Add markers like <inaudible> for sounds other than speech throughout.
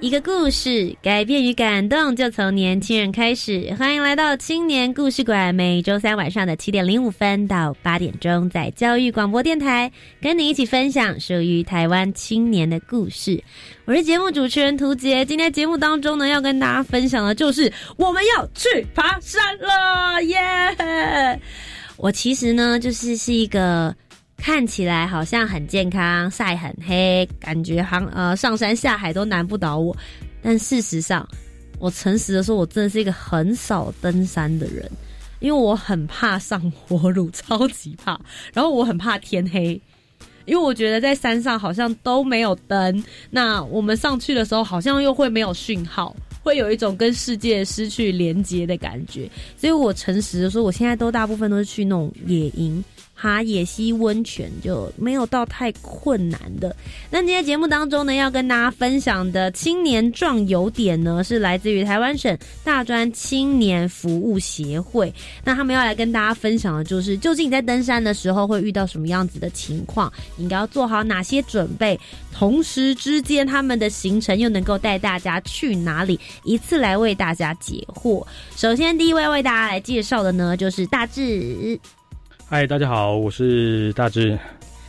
一个故事，改变与感动就从年轻人开始。欢迎来到青年故事。馆，每周三晚上的七点零五分到八点钟，在教育广播电台跟你一起分享属于台湾青年的故事。我是节目主持人涂杰，今天节目当中呢，要跟大家分享的就是我们要去爬山了，耶！我其实呢，就是是一个。看起来好像很健康，晒很黑，感觉好呃上山下海都难不倒我。但事实上，我诚实的说，我真的是一个很少登山的人，因为我很怕上火路，超级怕。然后我很怕天黑，因为我觉得在山上好像都没有灯，那我们上去的时候好像又会没有讯号，会有一种跟世界失去连接的感觉。所以我诚实的说，我现在都大部分都是去那种野营。爬野溪温泉就没有到太困难的。那今天节目当中呢，要跟大家分享的青年壮游点呢，是来自于台湾省大专青年服务协会。那他们要来跟大家分享的就是，究竟你在登山的时候会遇到什么样子的情况，应该要做好哪些准备，同时之间他们的行程又能够带大家去哪里，一次来为大家解惑。首先，第一位为大家来介绍的呢，就是大志。嗨，大家好，我是大志，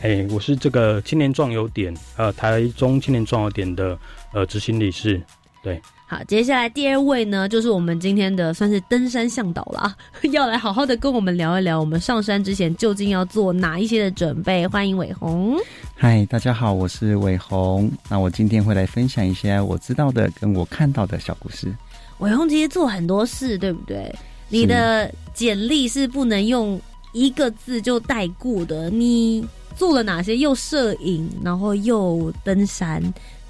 哎，我是这个青年壮游点，呃，台中青年壮游点的呃执行理事，对。好，接下来第二位呢，就是我们今天的算是登山向导啦，<laughs> 要来好好的跟我们聊一聊，我们上山之前究竟要做哪一些的准备。欢迎伟宏。嗨，大家好，我是伟宏，那我今天会来分享一些我知道的跟我看到的小故事。伟宏其实做很多事，对不对？你的简历是不能用。一个字就带过的，你做了哪些？又摄影，然后又登山，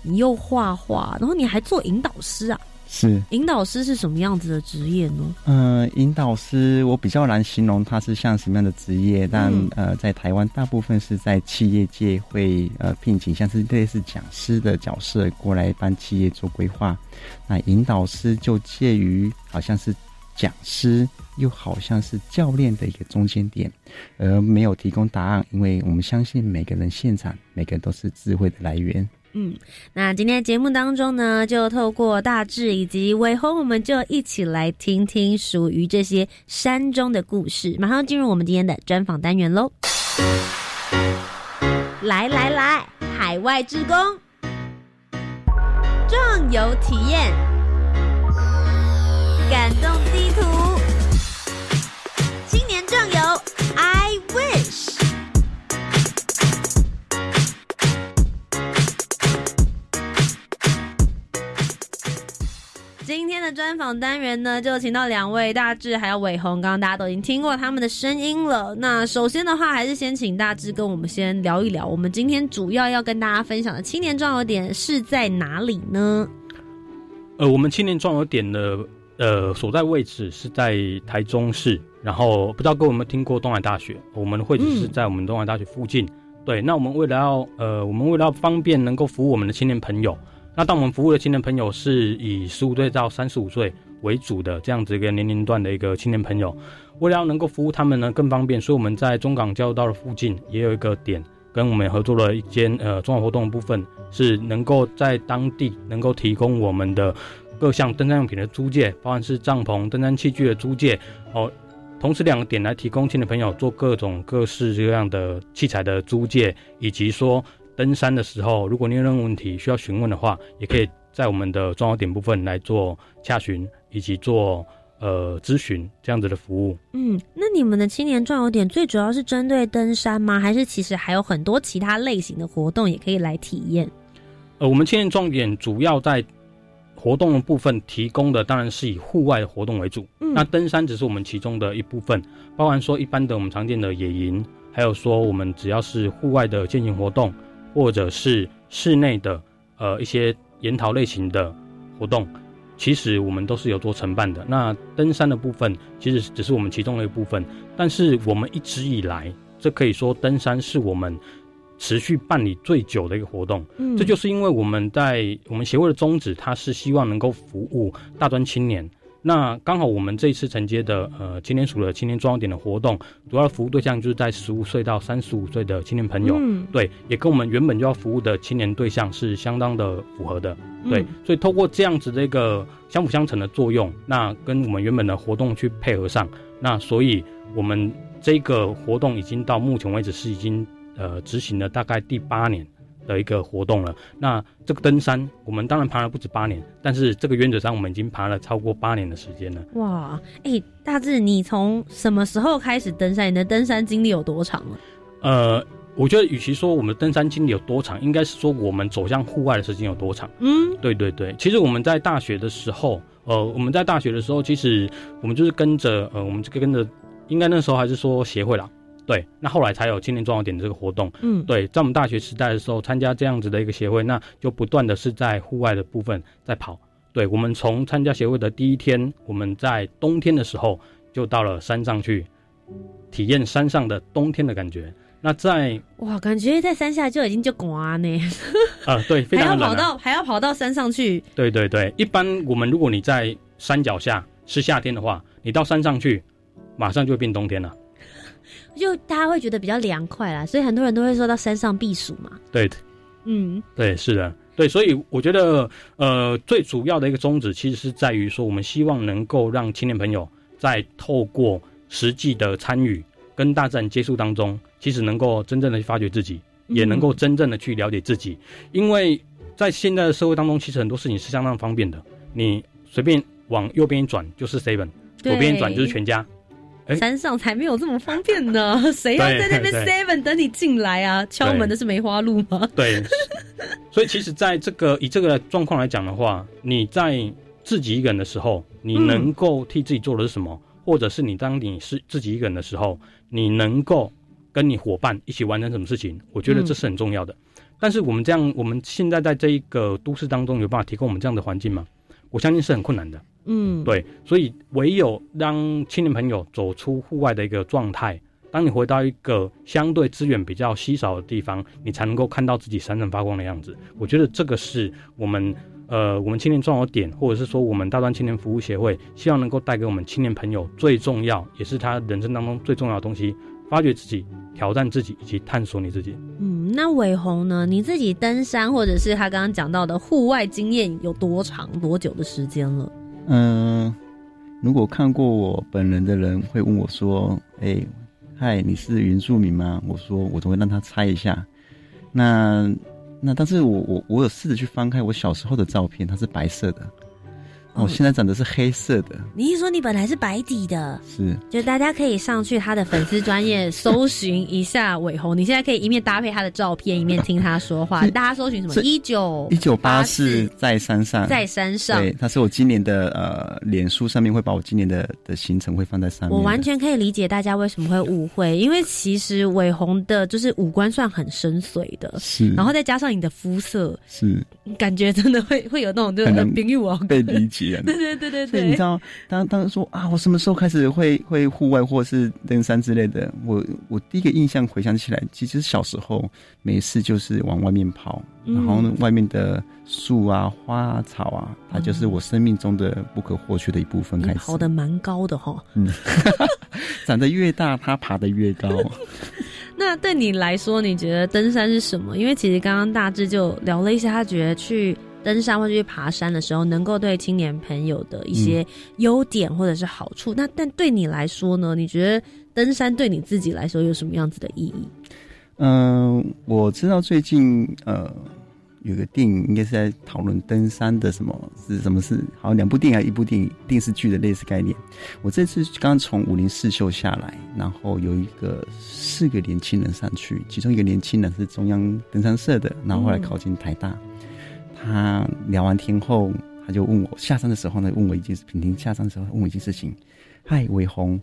你又画画，然后你还做引导师啊？是，引导师是什么样子的职业呢？嗯，引导师我比较难形容他是像什么样的职业，但呃，在台湾大部分是在企业界会呃聘请像是类似讲师的角色过来帮企业做规划，那引导师就介于好像是。讲师又好像是教练的一个中间点，而没有提供答案，因为我们相信每个人现场每个人都是智慧的来源。嗯，那今天节目当中呢，就透过大志以及伟宏，我们就一起来听听属于这些山中的故事。马上进入我们今天的专访单元喽！来来来，海外职工，壮游体验。感动地图，青年壮游，I wish。今天的专访单元呢，就请到两位大志还有伟宏，刚刚大家都已经听过他们的声音了。那首先的话，还是先请大志跟我们先聊一聊，我们今天主要要跟大家分享的青年壮游点是在哪里呢？呃，我们青年壮游点的。呃，所在位置是在台中市，然后不知道各位有没有听过东海大学？我们的会址是在我们东海大学附近。对，那我们为了要呃，我们为了要方便能够服务我们的青年朋友，那当我们服务的青年朋友是以十五岁到三十五岁为主的这样子一个年龄段的一个青年朋友，为了要能够服务他们呢更方便，所以我们在中港交流道的附近也有一个点，跟我们合作了一间呃综合活动的部分，是能够在当地能够提供我们的。各项登山用品的租借，包含是帐篷、登山器具的租借，哦，同时两个点来提供青年朋友做各种各式各样的器材的租借，以及说登山的时候，如果你有任何问题需要询问的话，也可以在我们的装游点部分来做洽询，以及做呃咨询这样子的服务。嗯，那你们的青年壮游点最主要是针对登山吗？还是其实还有很多其他类型的活动也可以来体验？呃，我们青年壮点主要在活动的部分提供的当然是以户外的活动为主，嗯那登山只是我们其中的一部分，包含说一般的我们常见的野营，还有说我们只要是户外的健行活动，或者是室内的呃一些研讨类型的活动，其实我们都是有做承办的。那登山的部分其实只是我们其中的一部分，但是我们一直以来，这可以说登山是我们持续办理最久的一个活动。嗯这就是因为我们在我们协会的宗旨，它是希望能够服务大专青年。那刚好我们这一次承接的呃青年署的青年重要点的活动，主要的服务对象就是在十五岁到三十五岁的青年朋友。嗯对，也跟我们原本就要服务的青年对象是相当的符合的。对，嗯所以透过这样子的一个相辅相成的作用，那跟我们原本的活动去配合上，那所以我们这个活动已经到目前为止是已经呃执行了大概第八年的一个活动了。那这个登山，我们当然爬了不止八年，但是这个原则上我们已经爬了超过八年的时间了。哇，哎、大志，你从什么时候开始登山？你的登山经历有多长了？呃，我觉得与其说我们登山经历有多长，应该是说我们走向户外的时间有多长。嗯对对对，其实我们在大学的时候，呃，我们在大学的时候，其实我们就是跟着，呃，我们这个跟着，应该那时候还是说协会啦，对，那后来才有青年重要点这个活动。嗯，对，在我们大学时代的时候，参加这样子的一个协会，那就不断的是在户外的部分在跑。对，我们从参加协会的第一天，我们在冬天的时候就到了山上去体验山上的冬天的感觉。那在哇，感觉在山下就已经就刮呢，啊，对，非还要常冷、啊。跑到还要跑到山上去，对对对，一般我们如果你在山脚下是夏天的话，你到山上去，马上就会变冬天了。就大家会觉得比较凉快啦，所以很多人都会说到山上避暑嘛。对。的嗯。对，是的，对，所以我觉得，呃，最主要的一个宗旨其实是在于说，我们希望能够让青年朋友在透过实际的参与跟大自然接触当中，其实能够真正的去发掘自己，也能够真正的去了解自己，因为在现在的社会当中，其实很多事情是相当方便的，你随便往右边一转就是 seven，对。左边一转就是全家。哎山上才没有这么方便呢，<laughs> 谁要在那边 seven 等你进来啊？敲门的是梅花鹿吗？对，所以其实在这个以这个状况来讲的话，你在自己一个人的时候，你嗯能够替自己做的是什么？或者是你当你是自己一个人的时候，你能够跟你伙伴一起完成什么事情？我觉得这是很重要的。但是我们这样，我们现在在这一个都市当中有办法提供我们这样的环境吗？我相信是很困难的。嗯，对，所以唯有让青年朋友走出户外的一个状态，当你回到一个相对资源比较稀少的地方，你才能够看到自己闪闪发光的样子。我觉得这个是我们呃我们青年重要点，或者是说我们大专青年服务协会希望能够带给我们青年朋友最重要，也是他人生当中最重要的东西：发掘自己、挑战自己以及探索你自己。嗯，那伟宏呢？你自己登山或者是他刚刚讲到的户外经验有多长、多久的时间了？嗯、如果看过我本人的人会问我说：“哎、嗨，你是原住民吗？”我说：“我都会让他猜一下。那”那但是我我我有试着去翻开我小时候的照片，它是白色的，那我现在长的是黑色的，你是说你本来是白底的？是就大家可以上去他的粉丝专业搜寻一下伟宏，你现在可以一面搭配他的照片，一面听他说话。大家搜寻什么？是一九一九八四在山上，在山上。对，他是我今年的呃，脸书上面会把我今年的的行程会放在上面。我完全可以理解大家为什么会误会，因为其实伟宏的就是五官算很深邃的，是，然后再加上你的肤色，是感觉真的会会有那种就是很冰玉王。被理解。<laughs> 对对对对对，所以你知道，当当时说啊，我什么时候开始会会户外或是登山之类的？我我第一个印象回想起来，其实小时候没事就是往外面跑，嗯然后呢，外面的树啊、花啊、草啊，它就是我生命中的不可或缺的一部分。开始跑得蛮高的哈。嗯 <laughs> 长得越大，它爬得越高。<laughs> 那对你来说，你觉得登山是什么？因为其实刚刚大致就聊了一下，他觉得去登山或者去爬山的时候，能够对青年朋友的一些优点或者是好处。那但对你来说呢？你觉得登山对你自己来说有什么样子的意义？嗯、我知道最近呃有个电影应该是在讨论登山的什么是什么是好像两部电影还一部电影电视剧的类似概念。我这次刚从武林四秀下来，然后有一个四个年轻人上去，其中一个年轻人是中央登山社的，然后后来考进台大。他聊完天后，他就问我下山的时候呢，问我一件事，平平下山的时候问我一件事情，嗨，伟宏，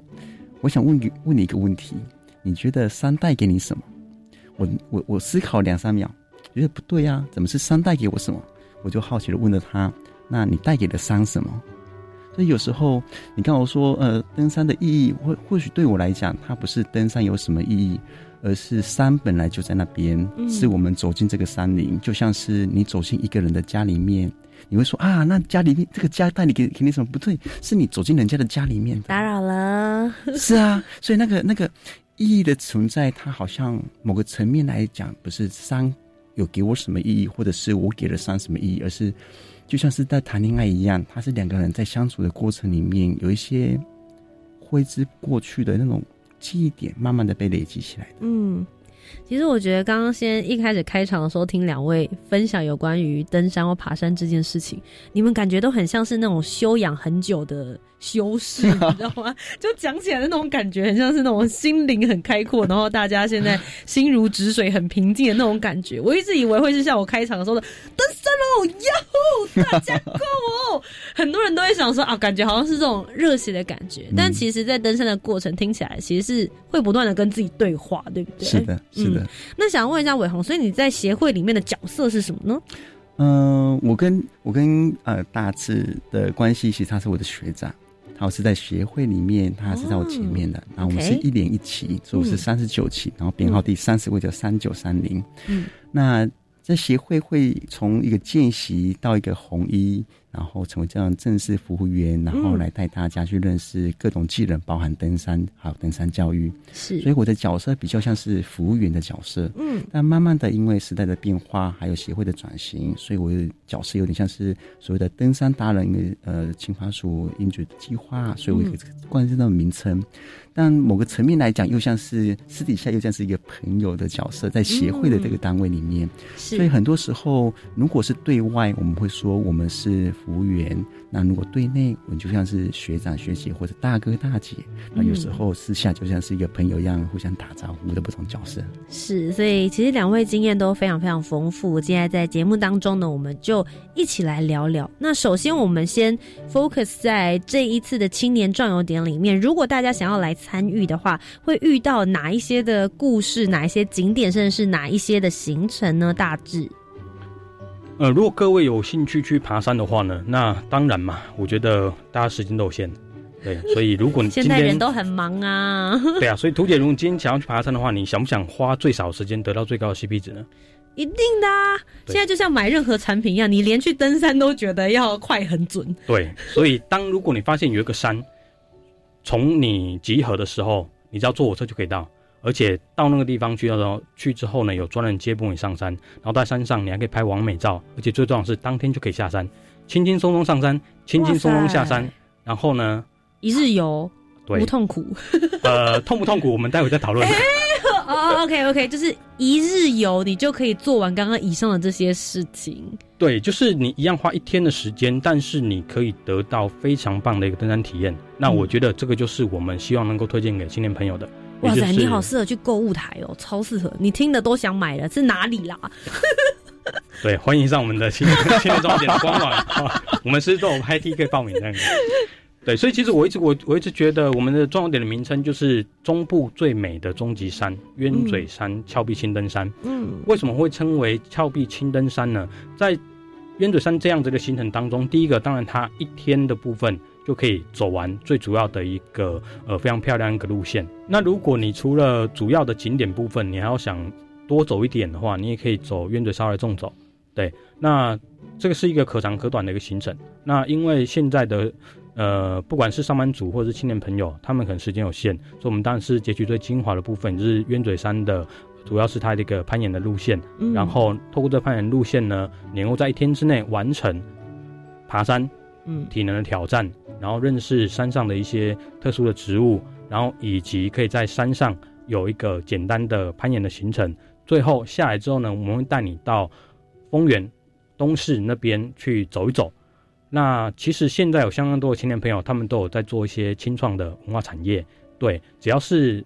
我想问你问你一个问题，你觉得山带给你什么？我我我思考两三秒，觉得不对啊，怎么是山带给我什么？我就好奇的问了他，那你带给了山什么？所以有时候你跟我说，呃，登山的意义，或或许对我来讲，它不是登山有什么意义，而是山本来就在那边，是我们走进这个山林，就像是你走进一个人的家里面，你会说啊，那家里面这个家带你给给你什么？不对，是你走进人家的家里面，打扰了。<laughs> 是啊，所以那个那个意义的存在，它好像某个层面来讲，不是山有给我什么意义，或者是我给了山什么意义，而是。就像是在谈恋爱一样，他是两个人在相处的过程里面，有一些挥之过去的那种记忆点，慢慢的被累积起来的。嗯，其实我觉得刚刚先一开始开场的时候，听两位分享有关于登山或爬山这件事情，你们感觉都很像是那种修养很久的。修饰，你知道吗？<laughs> 就讲起来的那种感觉，很像是那种心灵很开阔，然后大家现在心如止水、很平静的那种感觉。我一直以为会是像我开场的时候的登山喽，哟，大家 go 哦，很多人都会想说啊，感觉好像是这种热血的感觉。但其实，在登山的过程听起来，其实是会不断的跟自己对话，对不对？是的，是的。那想问一下伟鸿，所以你在协会里面的角色是什么呢？嗯，我跟我跟呃大志的关系，其实他是我的学长。他是在协会里面，他是在我前面的。然后我们是一连一期，所以我是三十九期，然后编号第三十位叫三九三零。嗯，那在协会会从一个见习到一个红衣。然后成为这样正式服务员，然后来带大家去认识各种技能，包含登山还有登山教育。是，所以我的角色比较像是服务员的角色。嗯，但慢慢的因为时代的变化，还有协会的转型，所以我的角色有点像是所谓的登山达人，因为呃，青花署英举计划，所以我冠这的名称。但某个层面来讲，又像是私底下又像是一个朋友的角色，在协会的这个单位里面。所以很多时候，如果是对外，我们会说我们是。服务员，那如果对内，我们就像是学长学姐或者大哥大姐，那有时候私下就像是一个朋友一样，互相打招呼的不同角色。是，所以其实两位经验都非常非常丰富。今天在节目当中呢，我们就一起来聊聊。那首先，我们先 focus 在这一次的青年壮游点里面。如果大家想要来参与的话，会遇到哪一些的故事，哪一些景点，甚至是哪一些的行程呢？大致。呃，如果各位有兴趣去爬山的话呢，那当然嘛，我觉得大家时间都有限，对，<laughs> 所以如果你现在人都很忙啊，<laughs> 对啊，所以图姐，如果今天想要去爬山的话，你想不想花最少时间得到最高的 CP 值呢？一定的啊，现在就像买任何产品一样，你连去登山都觉得要快很准。对，所以当如果你发现有一个山，从你集合的时候，你只要坐火车就可以到。而且到那个地方去的时候，去之后呢，有专人接驳你上山，然后在山上你还可以拍完美照，而且最重要是当天就可以下山，轻轻松松上山，轻轻松松下山，然后呢，一日游，对不痛苦。呃，痛不痛苦，我们待会再讨论。<laughs> 哦，OK OK，就是一日游，你就可以做完刚刚以上的这些事情。对，就是你一样花一天的时间，但是你可以得到非常棒的一个登山体验。那我觉得这个就是我们希望能够推荐给青年朋友的。哇塞，你好适合去购物台哦，超适合！你听的都想买了，是哪里啦？<laughs> 对，欢迎上我们的青年青年装点的官网，<laughs> 我们是做 IT 可以报名的。对，所以其实我一直我我一直觉得我们的重点的名称就是中部最美的终极山——鸢嘴山峭壁青登山。嗯，为什么会称为峭壁青登山呢？在鸢嘴山这样子的行程当中，第一个当然它一天的部分。就可以走完最主要的一个呃非常漂亮一个路线。那如果你除了主要的景点部分，你还要想多走一点的话，你也可以走冤嘴沙来纵走。对，那这个是一个可长可短的一个行程。那因为现在的呃不管是上班族或者是青年朋友，他们可能时间有限，所以我们当然是截取最精华的部分，就是冤嘴山的主要是它的一个攀岩的路线。然后透过这攀岩路线呢，能够在一天之内完成爬山。嗯，体能的挑战，然后认识山上的一些特殊的植物，然后以及可以在山上有一个简单的攀岩的行程。最后下来之后呢，我们会带你到丰原东市那边去走一走。那其实现在有相当多的青年朋友，他们都有在做一些清创的文化产业。对，只要是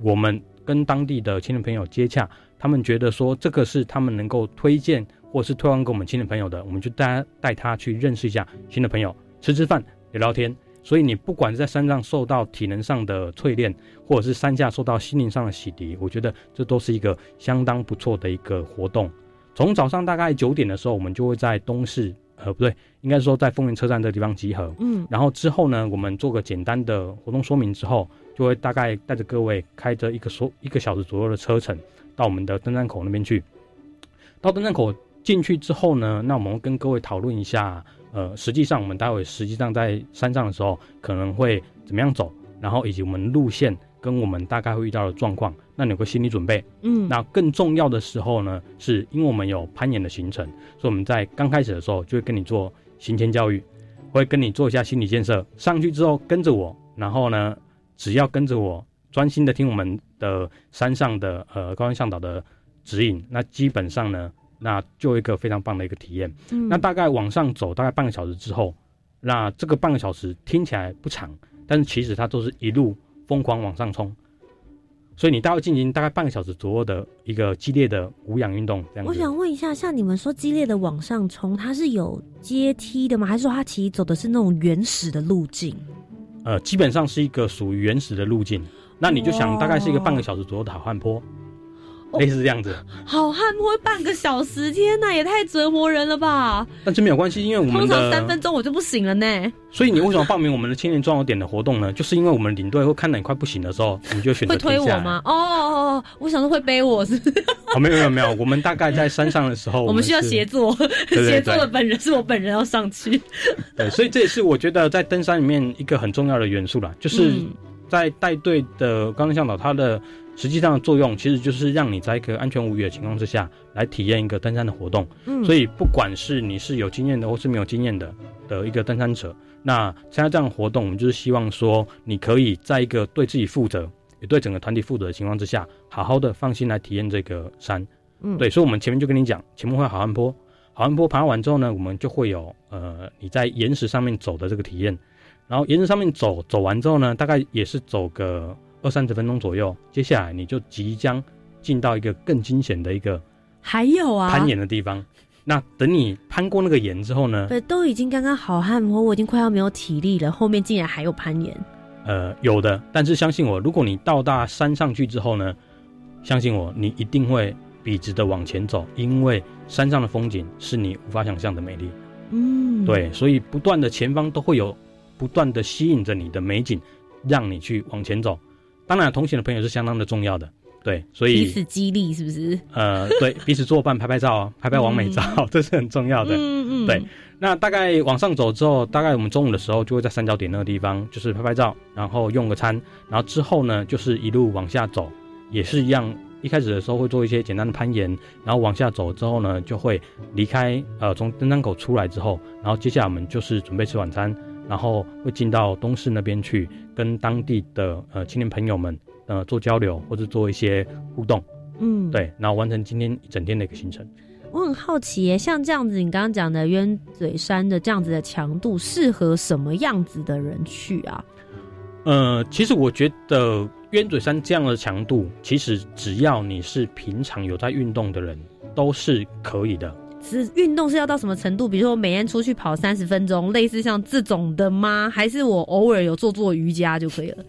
我们跟当地的青年朋友接洽，他们觉得说这个是他们能够推荐。或者是推荐给我们亲的朋友的，我们就带他带他去认识一下新的朋友，吃吃饭，聊聊天。所以你不管在山上受到体能上的淬炼，或者是山下受到心灵上的洗涤，我觉得这都是一个相当不错的一个活动。从早上大概九点的时候，我们就会在东市，呃，不对，应该说在风云车站这个地方集合。嗯，然后之后呢，我们做个简单的活动说明之后，就会大概带着各位开着一个说一个小时左右的车程到我们的登山口那边去。到登山口进去之后呢，那我们会跟各位讨论一下。呃，实际上我们待会实际上在山上的时候可能会怎么样走，然后以及我们路线跟我们大概会遇到的状况，那你有个心理准备。嗯，那更重要的时候呢，是因为我们有攀岩的行程，所以我们在刚开始的时候就会跟你做行前教育，会跟你做一下心理建设。上去之后跟着我，然后呢，只要跟着我，专心的听我们的山上的呃高山向导的指引，那基本上呢。那就一个非常棒的一个体验。嗯，那大概往上走大概半个小时之后，那这个半个小时听起来不长，但是其实它都是一路疯狂往上冲，所以你大概进行大概半个小时左右的一个激烈的无氧运动。这样，我想问一下，像你们说激烈的往上冲，它是有阶梯的吗？还是说它其实走的是那种原始的路径？呃，基本上是一个属于原始的路径。那你就想，大概是一个半个小时左右的好汉坡。类似这样子，好汉摸半个小时，天哪，也太折磨人了吧！但是没有关系，因为我们通常三分钟我就不行了呢。所以你为什么报名我们的青年壮游点的活动呢？就是因为我们领队会看到你快不行的时候，你就选择会推我吗？哦哦哦，我想说会背我是？哦，没有没有没有，我们大概在山上的时候，<laughs> 我们需要协作，协作的本人是我本人要上去。对，所以这也是我觉得在登山里面一个很重要的元素啦，就是在带队的高山向导他的。实际上的作用其实就是让你在一个安全无虞的情况之下来体验一个登山的活动。嗯，所以不管是你是有经验的或是没有经验的的一个登山者，那参加这样的活动，我们就是希望说你可以在一个对自己负责，也对整个团体负责的情况之下，好好的放心来体验这个山。嗯，对，所以我们前面就跟你讲，前面会好汉坡，好汉坡爬完之后呢，我们就会有呃你在岩石上面走的这个体验，然后岩石上面走走完之后呢，大概也是走个。二三十分钟左右，接下来你就即将进到一个更惊险的一个还有啊攀岩的地方。那等你攀过那个岩之后呢？对，都已经刚刚好汉坡，我已经快要没有体力了。后面竟然还有攀岩？呃，有的，但是相信我，如果你到达山上去之后呢，相信我，你一定会笔直的往前走，因为山上的风景是你无法想象的美丽。嗯，对，所以不断的前方都会有不断的吸引着你的美景，让你去往前走。当然，同行的朋友是相当的重要的，对，所以彼此激励是不是？呃，对，<laughs> 彼此作伴，拍拍照，拍拍完美照，这是很重要的。嗯嗯。对，那大概往上走之后，大概我们中午的时候就会在三角点那个地方，就是拍拍照，然后用个餐，然后之后呢，就是一路往下走，也是一样。一开始的时候会做一些简单的攀岩，然后往下走之后呢，就会离开呃，从登山口出来之后，然后接下来我们就是准备吃晚餐。然后会进到东市那边去，跟当地的呃青年朋友们呃做交流，或者做一些互动，嗯，对，然后完成今天一整天的一个行程。我很好奇耶，像这样子，你刚刚讲的鸢嘴山的这样子的强度，适合什么样子的人去啊？呃，其实我觉得鸢嘴山这样的强度，其实只要你是平常有在运动的人，都是可以的。是运动是要到什么程度？比如说我每天出去跑三十分钟，类似像这种的吗？还是我偶尔有做做瑜伽就可以了？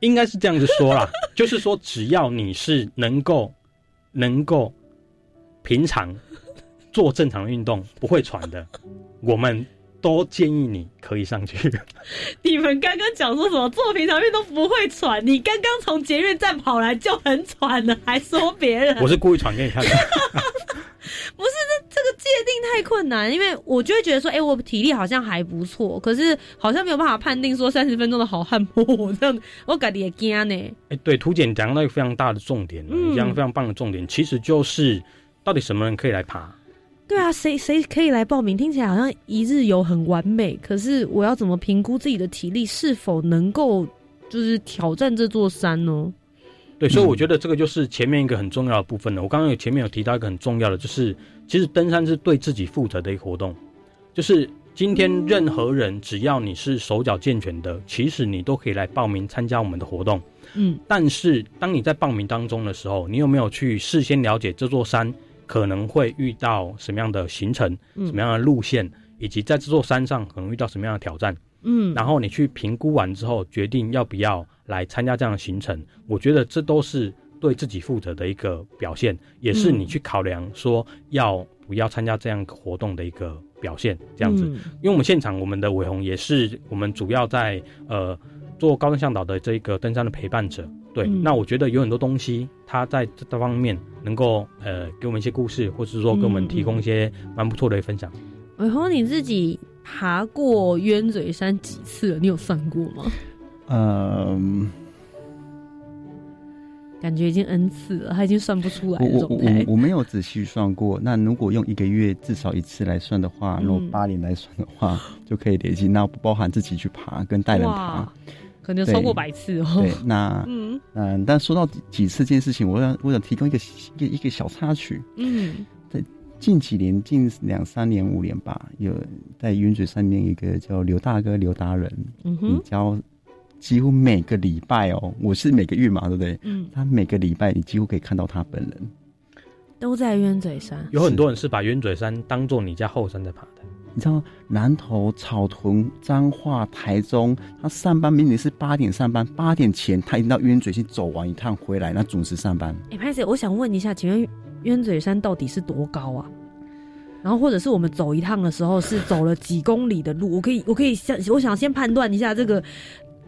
应该是这样子说啦，<laughs> 就是说只要你是能够能够平常做正常运动不会喘的，我们都建议你可以上去。<laughs> 你们刚刚讲说什么做平常运动不会喘？你刚刚从捷运站跑来就很喘了，还说别人？<laughs> 我是故意喘给你看的。不是这这个界定太困难，因为我就会觉得说，哎，我体力好像还不错，可是好像没有办法判定说三十分钟的好汉坡这样，我感觉也惊呢。哎，对，图简讲到一个非常大的重点，讲非常棒的重点，其实就是到底什么人可以来爬？对啊，谁谁可以来报名？听起来好像一日游很完美，可是我要怎么评估自己的体力是否能够就是挑战这座山呢？对，所以我觉得这个就是前面一个很重要的部分了。我刚刚有前面有提到一个很重要的，就是其实登山是对自己负责的一个活动。就是今天任何人只要你是手脚健全的，其实你都可以来报名参加我们的活动。嗯，但是当你在报名当中的时候，你有没有去事先了解这座山可能会遇到什么样的行程、什么样的路线，以及在这座山上可能遇到什么样的挑战。嗯，然后你去评估完之后，决定要不要来参加这样的行程。我觉得这都是对自己负责的一个表现，也是你去考量说要不要参加这样活动的一个表现。这样子，因为我们现场我们的伟鸿也是我们主要在呃做高登向导的这个登山的陪伴者。对，那我觉得有很多东西，他在这方面能够呃给我们一些故事，或是说给我们提供一些蛮不错的分享。伟鸿，你自己爬过冤嘴山几次了？你有算过吗？嗯，感觉已经 N 次了，他已经算不出来我我我我没有仔细算过。那如果用一个月至少一次来算的话，如果八年来算的话，<laughs> 就可以累积。那不包含自己去爬跟带人爬。可能超过百次哦。对，那 <laughs> 嗯嗯，但说到几次这件事情，我想我想提供一个一个一个小插曲。嗯，在近几年，近两三年、五年吧，有在云嘴上面一个叫刘大哥、刘达人，嗯哼，教几乎每个礼拜哦，我是每个月嘛，对不对？嗯，他每个礼拜你几乎可以看到他本人，都在鸢嘴山。有很多人是把鸢嘴山当做你家后山在爬的。你知道南投、草屯、彰化、台中，他上班明明是八点上班，八点前他一定到鸢嘴去走完一趟回来，那准时上班。哎，潘姐，我想问一下，请问鸢嘴山到底是多高啊？然后或者是我们走一趟的时候是走了几公里的路？我可以，我可以想，我想先判断一下这个，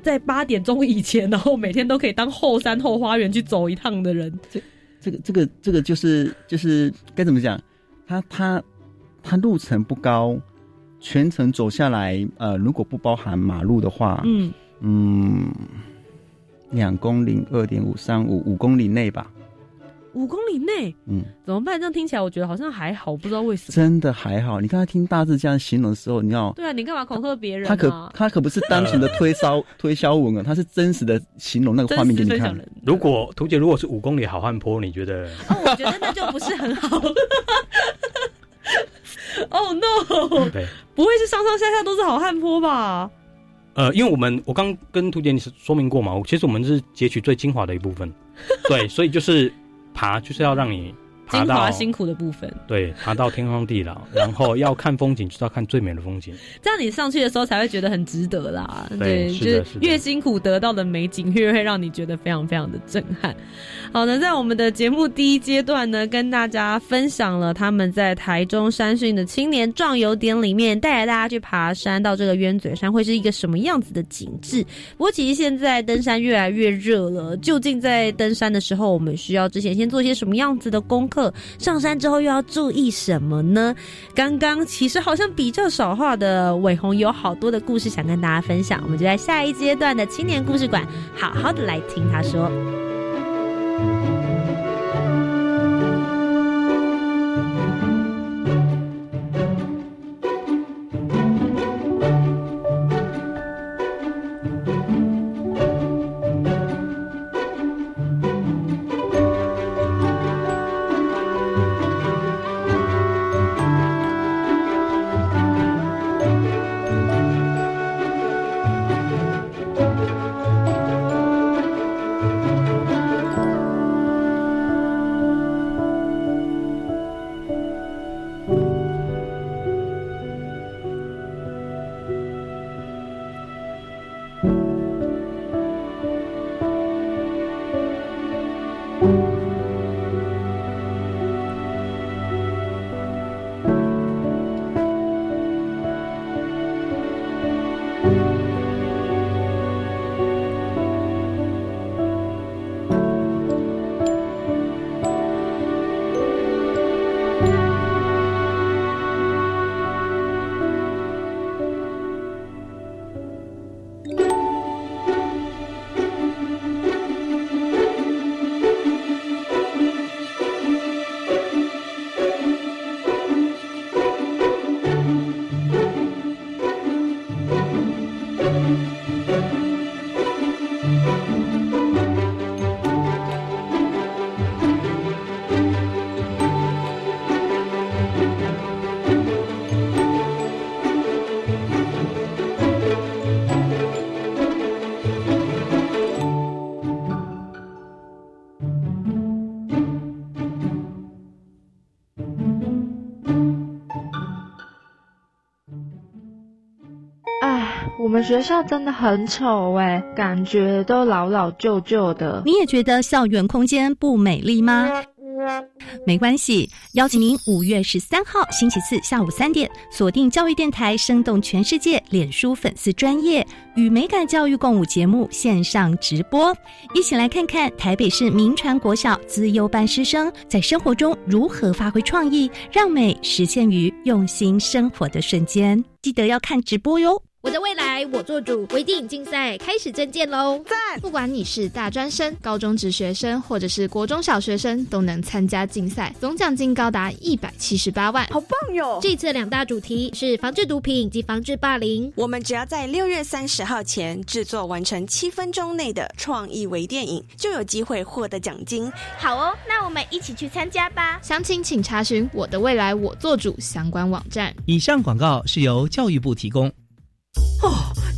在八点钟以前，然后每天都可以当后山后花园去走一趟的人。这、这个、这个、这个就是就是该怎么讲？他他他路程不高。全程走下来，呃，如果不包含马路的话，嗯嗯，两公里、二点五、三五五公里内吧。五公里内，嗯，怎么办？这样听起来，我觉得好像还好，不知道为什么。真的还好。你刚才听大致这样形容的时候，你要对啊，你干嘛恐吓别人？他可他可不是单纯的推销推销文啊，他是真实的形容那个画面给你看。如果图姐如果是五公里好汉坡，你觉得？哦，我觉得那就不是很好。Oh <laughs> no！对，不会是上上下下都是好汉坡吧？呃，因为我们我刚跟图姐你说明过嘛，其实我们是截取最精华的一部分，对，所以就是爬就是要让你。精华辛苦的部分，对，爬到天荒地老，然后要看风景，就是要看最美的风景。这样你上去的时候才会觉得很值得啦。对，就是越辛苦得到的美景，越会让你觉得非常非常的震撼。好的，在我们的节目第一阶段呢，跟大家分享了他们在台中山训的青年壮游点里面，带着大家去爬山到这个鸢嘴山会是一个什么样子的景致。不过其实现在登山越来越热了，究竟在登山的时候，我们需要之前先做些什么样子的功课？上山之后又要注意什么呢？刚刚其实好像比较少话的伟鸿有好多的故事想跟大家分享，我们就在下一阶段的青年故事馆好好的来听他说。学校真的很丑哎，感觉都老老旧旧的。你也觉得校园空间不美丽吗？没关系，邀请您五月十三号星期四下午三点，锁定教育电台，生动全世界脸书粉丝专业与美感教育共舞节目线上直播，一起来看看台北市民传国小资优班师生在生活中如何发挥创意，让美实现于用心生活的瞬间。记得要看直播哟。我的未来我做主，微电影竞赛开始征件喽！赞！不管你是大专生、高中职学生，或者是国中小学生，都能参加竞赛，总奖金高达一百七十八万，好棒哟！这次两大主题是防治毒品及防治霸凌。我们只要在六月三十号前制作完成七分钟内的创意微电影，就有机会获得奖金。好哦，那我们一起去参加吧！详情请查询我的未来我做主相关网站。以上广告是由教育部提供。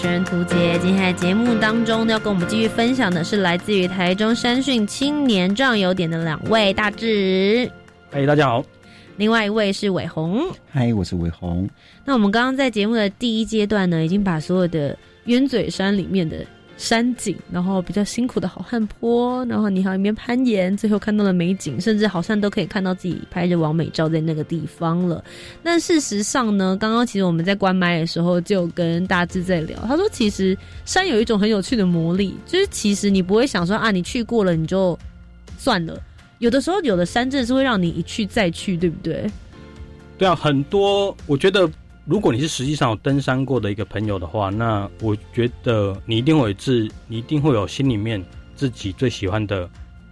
持人涂杰。今天的节目当中呢要跟我们继续分享的是来自于台中山训青年壮游点的两位大志。嗨，大家好。另外一位是伟宏。嗨，我是伟宏。那我们刚刚在节目的第一阶段呢，已经把所有的鸢嘴山里面的。山景，然后比较辛苦的好汉坡，然后你还一边攀岩，最后看到了美景，甚至好像都可以看到自己拍着完美照在那个地方了。但事实上呢，刚刚其实我们在关麦的时候就跟大志在聊，他说其实山有一种很有趣的魔力，就是其实你不会想说啊，你去过了你就算了，有的时候有的山真的是会让你一去再去，对不对？对啊，很多我觉得。如果你是实际上有登山过的一个朋友的话，那我觉得你一定会自，你一定会有心里面自己最喜欢的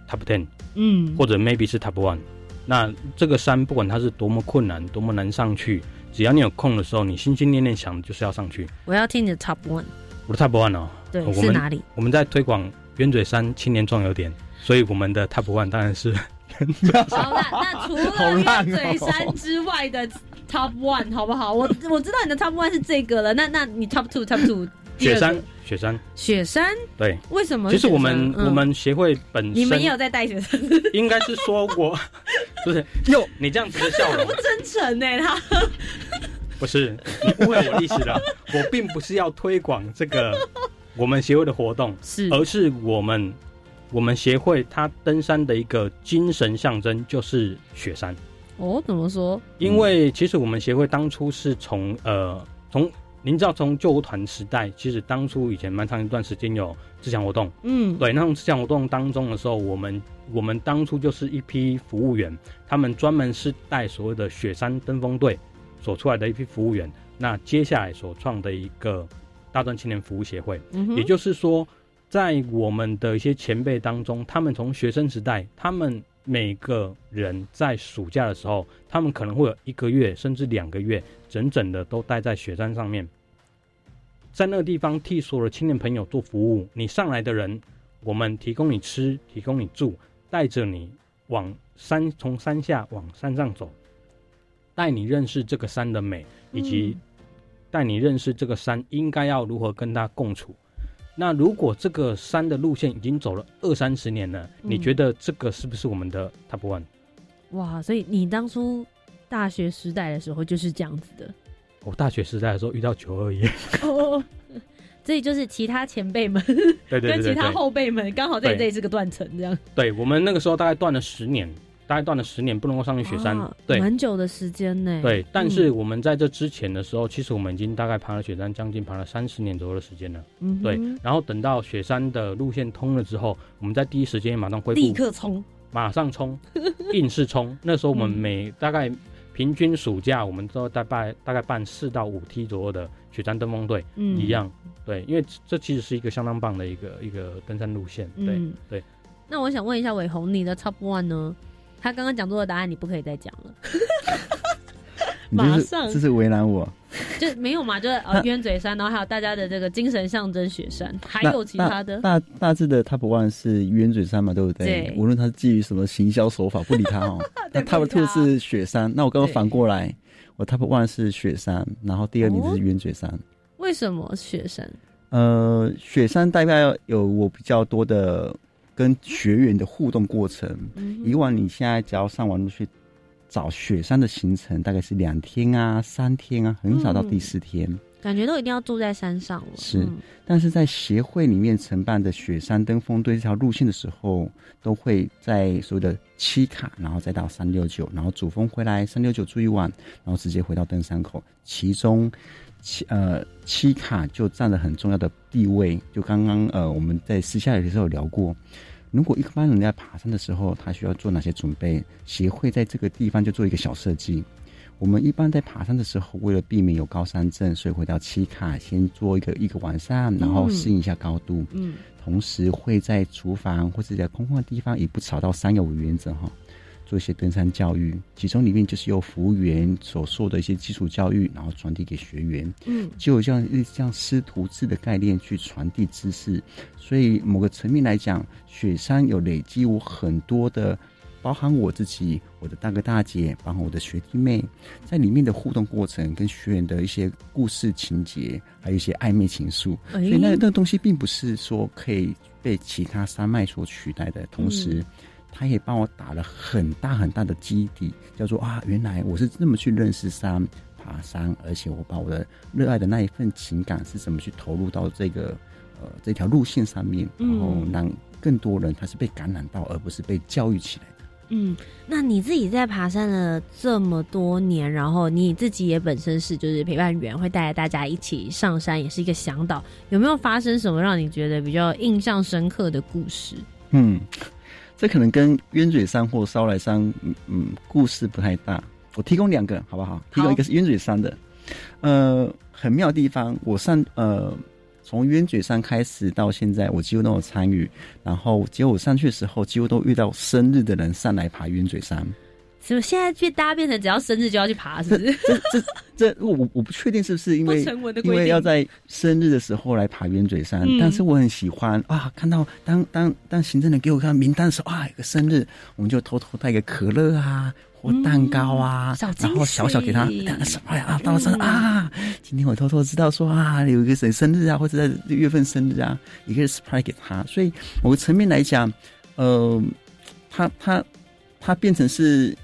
top ten，嗯，或者 maybe 是 top one。那这个山不管它是多么困难、多么难上去，只要你有空的时候，你心心念念想的就是要上去。我要听你的 top one。我的 top one 哦，对，是哪里？我们在推广圆嘴山青年壮游点，所以我们的 top one 当然是。<laughs> 好那那除了鸢嘴山之外的。Top one 好不好？我我知道你的 Top one 是这个了。那那你 Top two Top two 雪山雪山雪山对，为什么？其实我们我们协会本身你们也有在带雪山，<laughs> 应该是说我 <laughs> 不是哟，你这样子的笑容 <laughs> 不真诚呢？他不是你误会我意思了。我并不是要推广这个我们协会的活动，是而是我们我们协会它登山的一个精神象征就是雪山。哦，怎么说？因为其实我们协会当初是从呃，从您知道从救护团时代，其实当初以前蛮长一段时间有自强活动，嗯，对，那种自强活动当中的时候，我们我们当初就是一批服务员，他们专门是带所谓的雪山登峰队所出来的一批服务员，那接下来所创的一个大专青年服务协会，也就是说，在我们的一些前辈当中，他们从学生时代，他们。每个人在暑假的时候，他们可能会有一个月甚至两个月，整整的都待在雪山上面，在那个地方替所有的青年朋友做服务。你上来的人，我们提供你吃，提供你住，带着你往山从山下往山上走，带你认识这个山的美，以及带你认识这个山应该要如何跟它共处。那如果这个山的路线已经走了二三十年了，你觉得这个是不是我们的 top one？哇，所以你当初大学时代的时候就是这样子的。我大学时代的时候遇到九二一，<laughs> 哦，所以就是其他前辈们，对对对，跟其他后辈们刚好在这里是个断层，这样。对我们那个时候大概断了十年，大概断了十年，不能够上去雪山。对，蛮久的时间呢。对，但是我们在这之前的时候，其实我们已经大概爬了雪山，将近爬了三十年左右的时间了。嗯，对。然后等到雪山的路线通了之后，我们在第一时间马上恢复，立刻冲，马上冲，<laughs> 硬是冲。那时候我们每大概平均暑假，我们都大概大概办四到五梯左右的雪山登峰队，一样。对，因为这其实是一个相当棒的一个一个登山路线。对对。那我想问一下伟宏，你的 Top One 呢？他刚刚讲座的答案，你不可以再讲了。<laughs> 马上，这是为难我。就没有嘛？就是呃，冤嘴山，然后还有大家的这个精神象征雪山，还有其他的。大大致的 Top One 是冤嘴山嘛，对不对？对。无论他是基于什么行销手法，不理他哦。<laughs> 那 Top Two 是雪山，那我刚刚反过来，我 Top One 是雪山，然后第二名是冤嘴山。为什么雪山？呃，雪山大概有我比较多的。跟学员的互动过程，以往你现在只要上网络去找雪山的行程，大概是两天啊、三天啊，很少到第四天。感觉都一定要住在山上了。是，但是在协会里面承办的雪山登峰队这条路线的时候，都会在所谓的七卡，然后再到三六九，然后主峰回来三六九住一晚，然后直接回到登山口。其中七呃七卡就占了很重要的地位。就刚刚呃我们在私下的时候有聊过。如果一般人在爬山的时候，他需要做哪些准备？协会在这个地方就做一个小设计。我们一般在爬山的时候，为了避免有高山症，所以回到七卡先做一个一个晚上，然后适应一下高度。嗯，同时会在厨房或者在空旷的地方，也不吵到山友为原则哈。做一些登山教育，其中里面就是由服务员所受的一些基础教育，然后传递给学员，嗯，就有这样像师徒制的概念去传递知识。所以某个层面来讲，雪山有累积我很多的，包含我自己、我的大哥大姐，包含我的学弟妹，在里面的互动过程，跟学员的一些故事情节，还有一些暧昧情愫。所以那那东西并不是说可以被其他山脉所取代的，同时。他也帮我打了很大很大的基底，叫做啊，原来我是这么去认识山、爬山，而且我把我的热爱的那一份情感是怎么去投入到这个呃这条路线上面，然后让更多人他是被感染到，而不是被教育起来的。嗯，那你自己在爬山了这么多年，然后你自己也本身是就是陪伴员，会带着大家一起上山，也是一个向导，有没有发生什么让你觉得比较印象深刻的故事？嗯。这可能跟鸢嘴山或烧来山，嗯嗯，故事不太大。我提供两个，好不好？提供一个是鸢嘴山的，呃，很妙的地方。我上呃，从鸢嘴山开始到现在，我几乎都有参与。然后结果我上去的时候，几乎都遇到生日的人上来爬鸢嘴山。怎么现在变大家变成只要生日就要去爬？是不是？这这这，我我不确定是不是因为因为要在生日的时候来爬鸢嘴山，但是我很喜欢啊！看到当当当行政人给我看名单的时候啊，有个生日，我们就偷偷带个可乐啊或蛋糕啊，然后小小给他什么呀？到了生日啊，今天我偷偷知道说啊，有一个谁生日啊，或者在月份生日啊，一个 surprise 给他。所以某个层面来讲，呃，他他他变成是。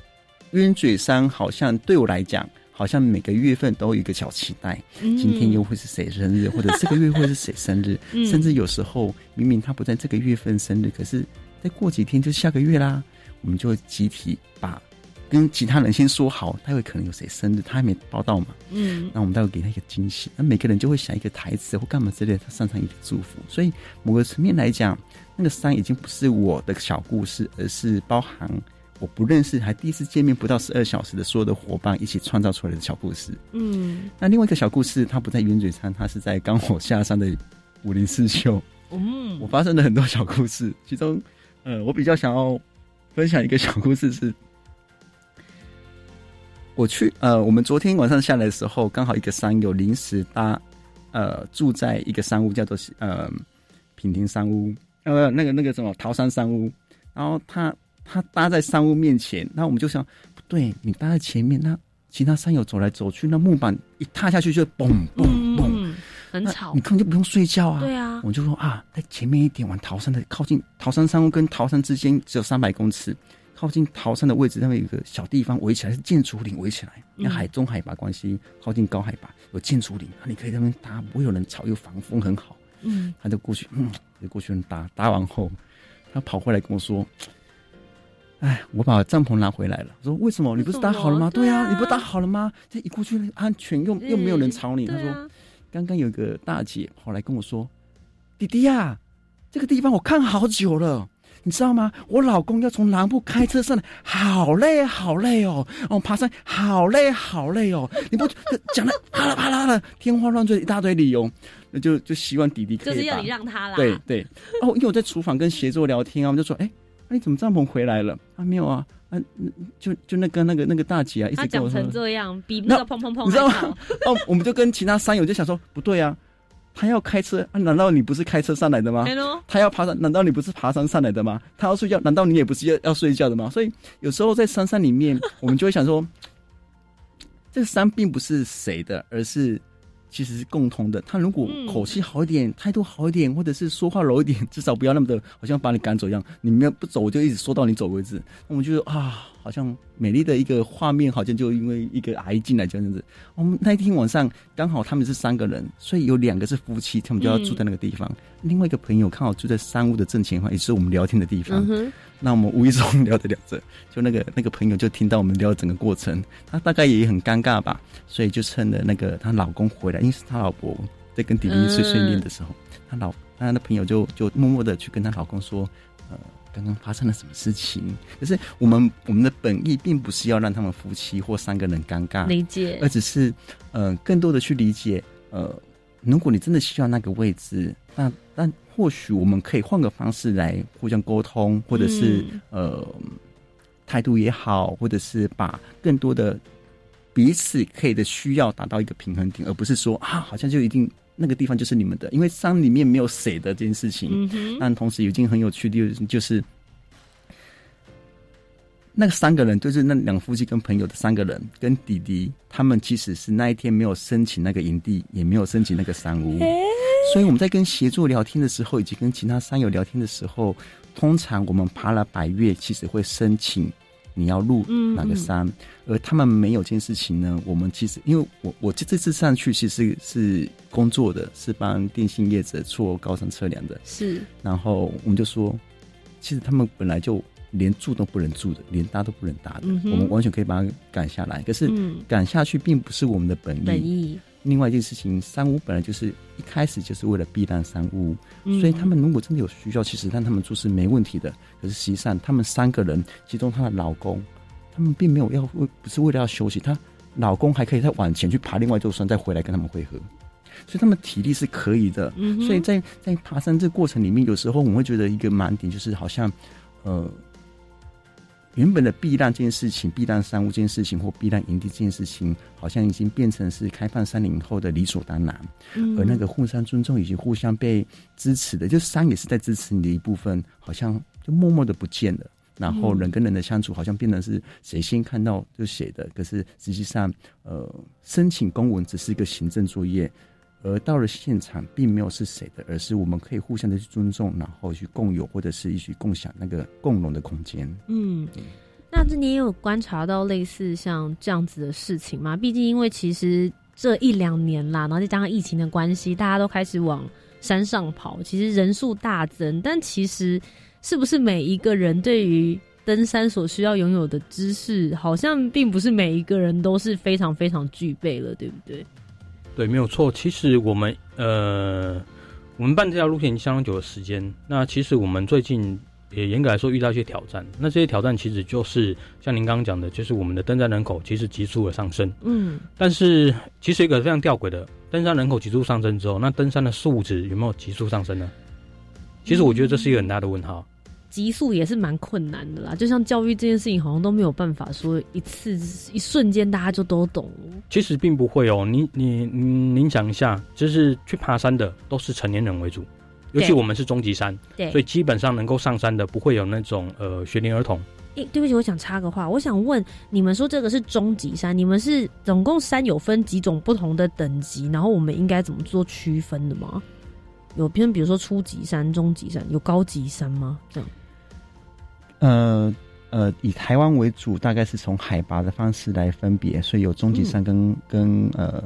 鸢嘴山好像对我来讲，好像每个月份都有一个小期待。今天又会是谁生日，或者这个月会是谁生日？<laughs> 甚至有时候明明他不在这个月份生日，可是再过几天就下个月啦。我们就会集体把跟其他人先说好，待会可能有谁生日，他还没报到嘛。嗯，那我们待会给他一个惊喜。那每个人就会想一个台词或干嘛之类的，他上上一个祝福。所以某个层面来讲，那个山已经不是我的小故事，而是包含。我不认识，还第一次见面不到十二小时的所有的伙伴一起创造出来的小故事。嗯，那另外一个小故事，它不在云嘴山，它是在刚火下山的武林四秀。嗯，我发生了很多小故事，其中，呃，我比较想要分享一个小故事是，我去，呃，我们昨天晚上下来的时候，刚好一个山友临时搭，呃，住在一个山屋，叫做呃品亭山屋，呃，那个那个什么桃山山屋，然后他。他搭在山屋面前，那我们就想，不对，你搭在前面，那其他山友走来走去，那木板一踏下去就嘣嘣嘣，很吵，你根本就不用睡觉啊。对啊，我就说啊，在前面一点往桃山的靠近，桃山山屋跟桃山之间只有三百公尺，靠近桃山的位置，那边有个小地方围起来是建筑林围起来，那海中海拔关系，靠近高海拔有建筑林，那你可以在那边搭，不会有人吵，又防风很好。嗯，他就过去，嗯，就过去搭，搭完后，他跑回来跟我说。哎，我把帐篷拿回来了。我说为什么？你不是搭好了吗？对啊呀、你不搭好了吗？这一过去安全又又没有人吵你。他说刚刚有个大姐跑来跟我说：“弟弟呀、这个地方我看好久了。”你知道吗？我老公要从南部开车上来，好累好累哦！哦，爬山好累好累哦！你不讲的啪啦啪啦的，天花乱坠一大堆理由，那就就希望弟弟可以把就是要你让他啦。对对，哦，因为我在厨房跟协作聊天啊，我们就说，哎、那你怎么帐篷回来了？啊，没有啊，啊，嗯就就那个那个那个大姐啊，一他直讲成，这样，比那个砰砰砰你知道吗？<laughs> 哦，我们就跟其他山友就想说，不对啊，他要开车啊，难道你不是开车上来的吗？他要爬山，难道你不是爬山上来的吗？他要睡觉，难道你也不是要要睡觉的吗？所以有时候在山山里面，我们就会想说，<laughs> 这个山并不是谁的，而是其实是共同的。他如果嗯口气好一点，态度好一点，或者是说话柔一点，至少不要那么的，好像把你赶走一样。你没有不走，我就一直说到你走为止。那我们就啊，好像美丽的一个画面，好像就因为一个阿姨进来这样子。我们那一天晚上刚好他们是三个人，所以有两个是夫妻，他们就要住在那个地方。另外一个朋友刚好住在山屋的正前方，也是我们聊天的地方。嗯，那我们无意中聊着聊着，就那个那个朋友就听到我们聊整个过程，他大概也很尴尬吧，所以就趁着那个她老公回来，因为是她老婆在跟弟弟睡睡练的时候，她老她的朋友就就默默的去跟她老公说，呃，刚刚发生了什么事情？可是我们我们的本意并不是要让他们夫妻或三个人尴尬，理解而只是呃更多的去理解，呃，如果你真的需要那个位置，那那或许我们可以换个方式来互相沟通，或者是、嗯呃态度也好，或者是把更多的彼此可以的需要达到一个平衡点，而不是说啊，好像就一定那个地方就是你们的，因为山里面没有水的这件事情。嗯哼但同时有一件很有趣的，就是那个三个人，就是那两夫妻跟朋友的三个人，跟弟弟，他们其实是那一天没有申请那个营地，也没有申请那个山屋。所以我们在跟协作聊天的时候，以及跟其他山友聊天的时候，通常我们爬了百越，其实会申请你要入哪个山，而他们没有这件事情呢。我们其实因为我我这这次上去其实是工作的，是帮电信业者做高山测量的，是然后我们就说，其实他们本来就连住都不能住的，连搭都不能搭的，嗯我们完全可以把它赶下来。可是嗯赶下去并不是我们的本意。本意另外一件事情，三屋本来就是一开始就是为了避难三屋，嗯所以他们如果真的有需要，其实让他们住是没问题的。可是实际上，他们三个人，其中她的老公，他们并没有要为不是为了要休息，她老公还可以再往前去爬另外一座山，再回来跟他们会合。所以他们体力是可以的，嗯所以在在爬山这个过程里面，有时候我们会觉得一个盲点就是好像，呃，原本的避难这件事情、避难山屋这件事情或避难营地这件事情，好像已经变成是开放山林后的理所当然，嗯。而那个互相尊重以及互相被支持的，就山也是在支持你的一部分，好像就默默的不见了。然后嗯。人跟人的相处好像变成是谁先看到就写的，可是实际上，呃，申请公文只是一个行政作业，而到了现场并没有是谁的，而是我们可以互相的去尊重，然后去共有或者是一起共享那个共荣的空间。嗯，那这你也有观察到类似像这样子的事情吗？毕竟因为其实这一两年啦，然后再加上疫情的关系，大家都开始往山上跑，其实人数大增，但其实是不是每一个人对于登山所需要拥有的知识，好像并不是每一个人都是非常非常具备了，对不对？对，没有错。其实我们呃，我们办这条路线相当久的时间。那其实我们最近也严格来说遇到一些挑战。那这些挑战其实就是像您刚刚讲的，就是我们的登山人口其实急速的上升。嗯，但是其实一个非常吊诡的，登山人口急速上升之后，那登山的素质有没有急速上升呢？其实我觉得这是一个很大的问号。极速也是蛮困难的啦，就像教育这件事情，好像都没有办法说一次一瞬间大家就都懂。其实并不会哦，你你您您想一下，就是去爬山的都是成年人为主，尤其我们是中级山，对所以基本上能够上山的不会有那种呃学龄儿童。诶、对不起，我想插个话，我想问你们说这个是中级山，你们是总共山有分几种不同的等级，然后我们应该怎么做区分的吗？有偏比如说初级山、中级山，有高级山吗？这样？呃，呃，以台湾为主，大概是从海拔的方式来分别，所以有中级山跟、跟呃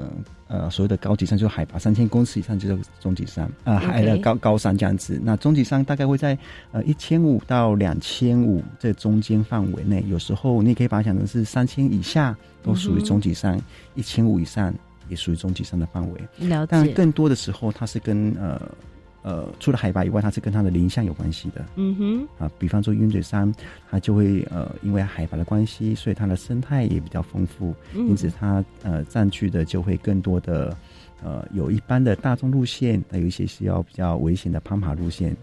呃所谓的高级山，就是海拔三千公尺以上就是中级山啊，海的高高山这样子。那中级山大概会在呃一千五到两千五这中间范围内，有时候你也可以把它想成是三千以下都属于中级山，一千五以上也属于中级山的范围。了解，但更多的时候，它是跟呃呃，除了海拔以外，它是跟它的林相有关系的。嗯哼，啊，比方说云嘴山，它就会呃，因为海拔的关系，所以它的生态也比较丰富，嗯因此它呃占据的就会更多的呃，有一般的大众路线，那有一些是要比较危险的攀爬路线。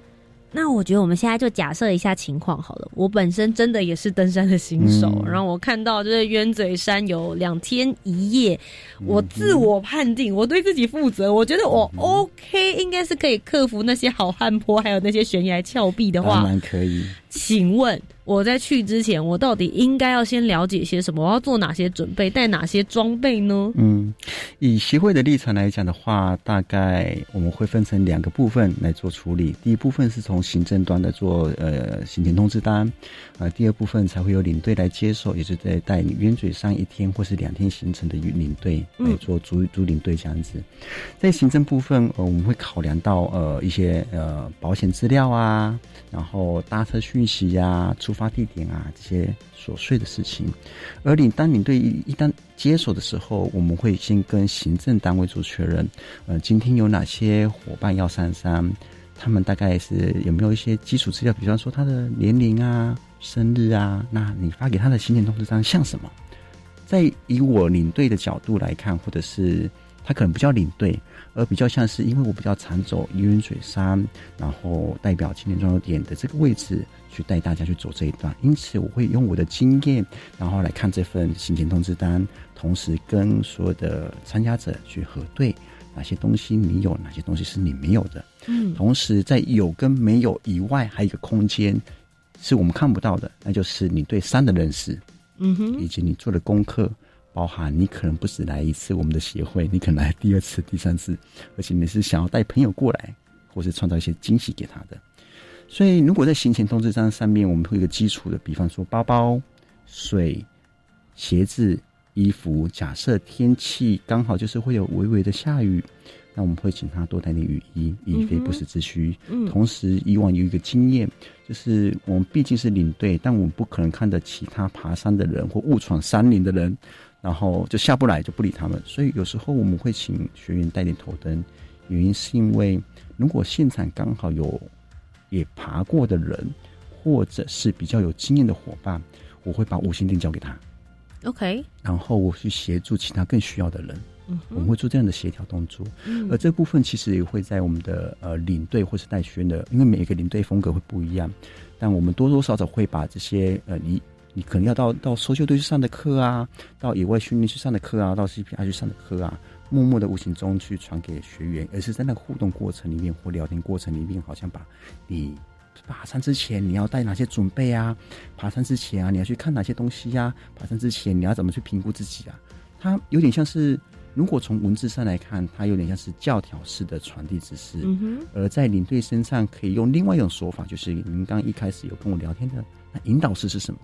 那我觉得我们现在就假设一下情况好了。我本身真的也是登山的新手，嗯然后我看到就是冤嘴山有两天一夜，嗯我自我判定，我对自己负责，我觉得我 OK，应该是可以克服那些好汉坡，还有那些悬崖峭壁的话当。然可以。请问我在去之前，我到底应该要先了解些什么？我要做哪些准备，带哪些装备呢？嗯，以协会的立场来讲的话，大概我们会分成两个部分来做处理。第一部分是从行政端的做呃行前通知单，呃，第二部分才会有领队来接手，也是在带你鸢嘴上一天或是两天行程的领队嗯来做主主领队这样子。在行政部分，呃，我们会考量到呃一些呃保险资料啊，然后搭车息呀、出发地点啊这些琐碎的事情。而领当领队一一旦接手的时候，我们会先跟行政单位做确认，呃，今天有哪些伙伴要上山，他们大概是有没有一些基础资料，比方说他的年龄啊、生日啊，那你发给他的行前通知单像什么？在以我领队的角度来看，或者是他可能不叫领队，而比较像是因为我比较常走云水山，然后代表青年装有点的这个位置去带大家去走这一段，因此我会用我的经验，然后来看这份行前通知单，同时跟所有的参加者去核对哪些东西你有，哪些东西是你没有的。嗯同时在有跟没有以外，还有一个空间是我们看不到的，那就是你对山的认识。嗯哼，以及你做的功课，包含你可能不止来一次我们的协会，你可能来第二次、第三次，而且你是想要带朋友过来，或是创造一些惊喜给他的。所以，如果在行前通知单上面，我们会有一个基础的，比方说包包、水、鞋子、衣服。假设天气刚好就是会有微微的下雨，那我们会请他多带点雨衣，以备不时之需。嗯同时，以往有一个经验，就是我们毕竟是领队，但我们不可能看着其他爬山的人或误闯山林的人，然后就下不来就不理他们。所以有时候我们会请学员带点头灯，原因是因为如果现场刚好有也爬过的人，或者是比较有经验的伙伴，我会把五星店交给他，OK，然后我去协助其他更需要的人。嗯我们会做这样的协调动作，嗯。而这部分其实也会在我们的呃领队或是带学员的，因为每一个领队风格会不一样，但我们多多少少会把这些呃你你可能要到到搜救队去上的课啊，到野外训练去上的课啊，到 CPR 去上的课啊，默默的无形中去传给学员，而是在那个互动过程里面或聊天过程里面，好像把你爬山之前你要带哪些准备啊？爬山之前啊，你要去看哪些东西呀、爬山之前你要怎么去评估自己啊？它有点像是，如果从文字上来看，它有点像是教条式的传递知识。嗯哼，而在领队身上可以用另外一种说法，就是您刚刚一开始有跟我聊天的，那引导式是什么？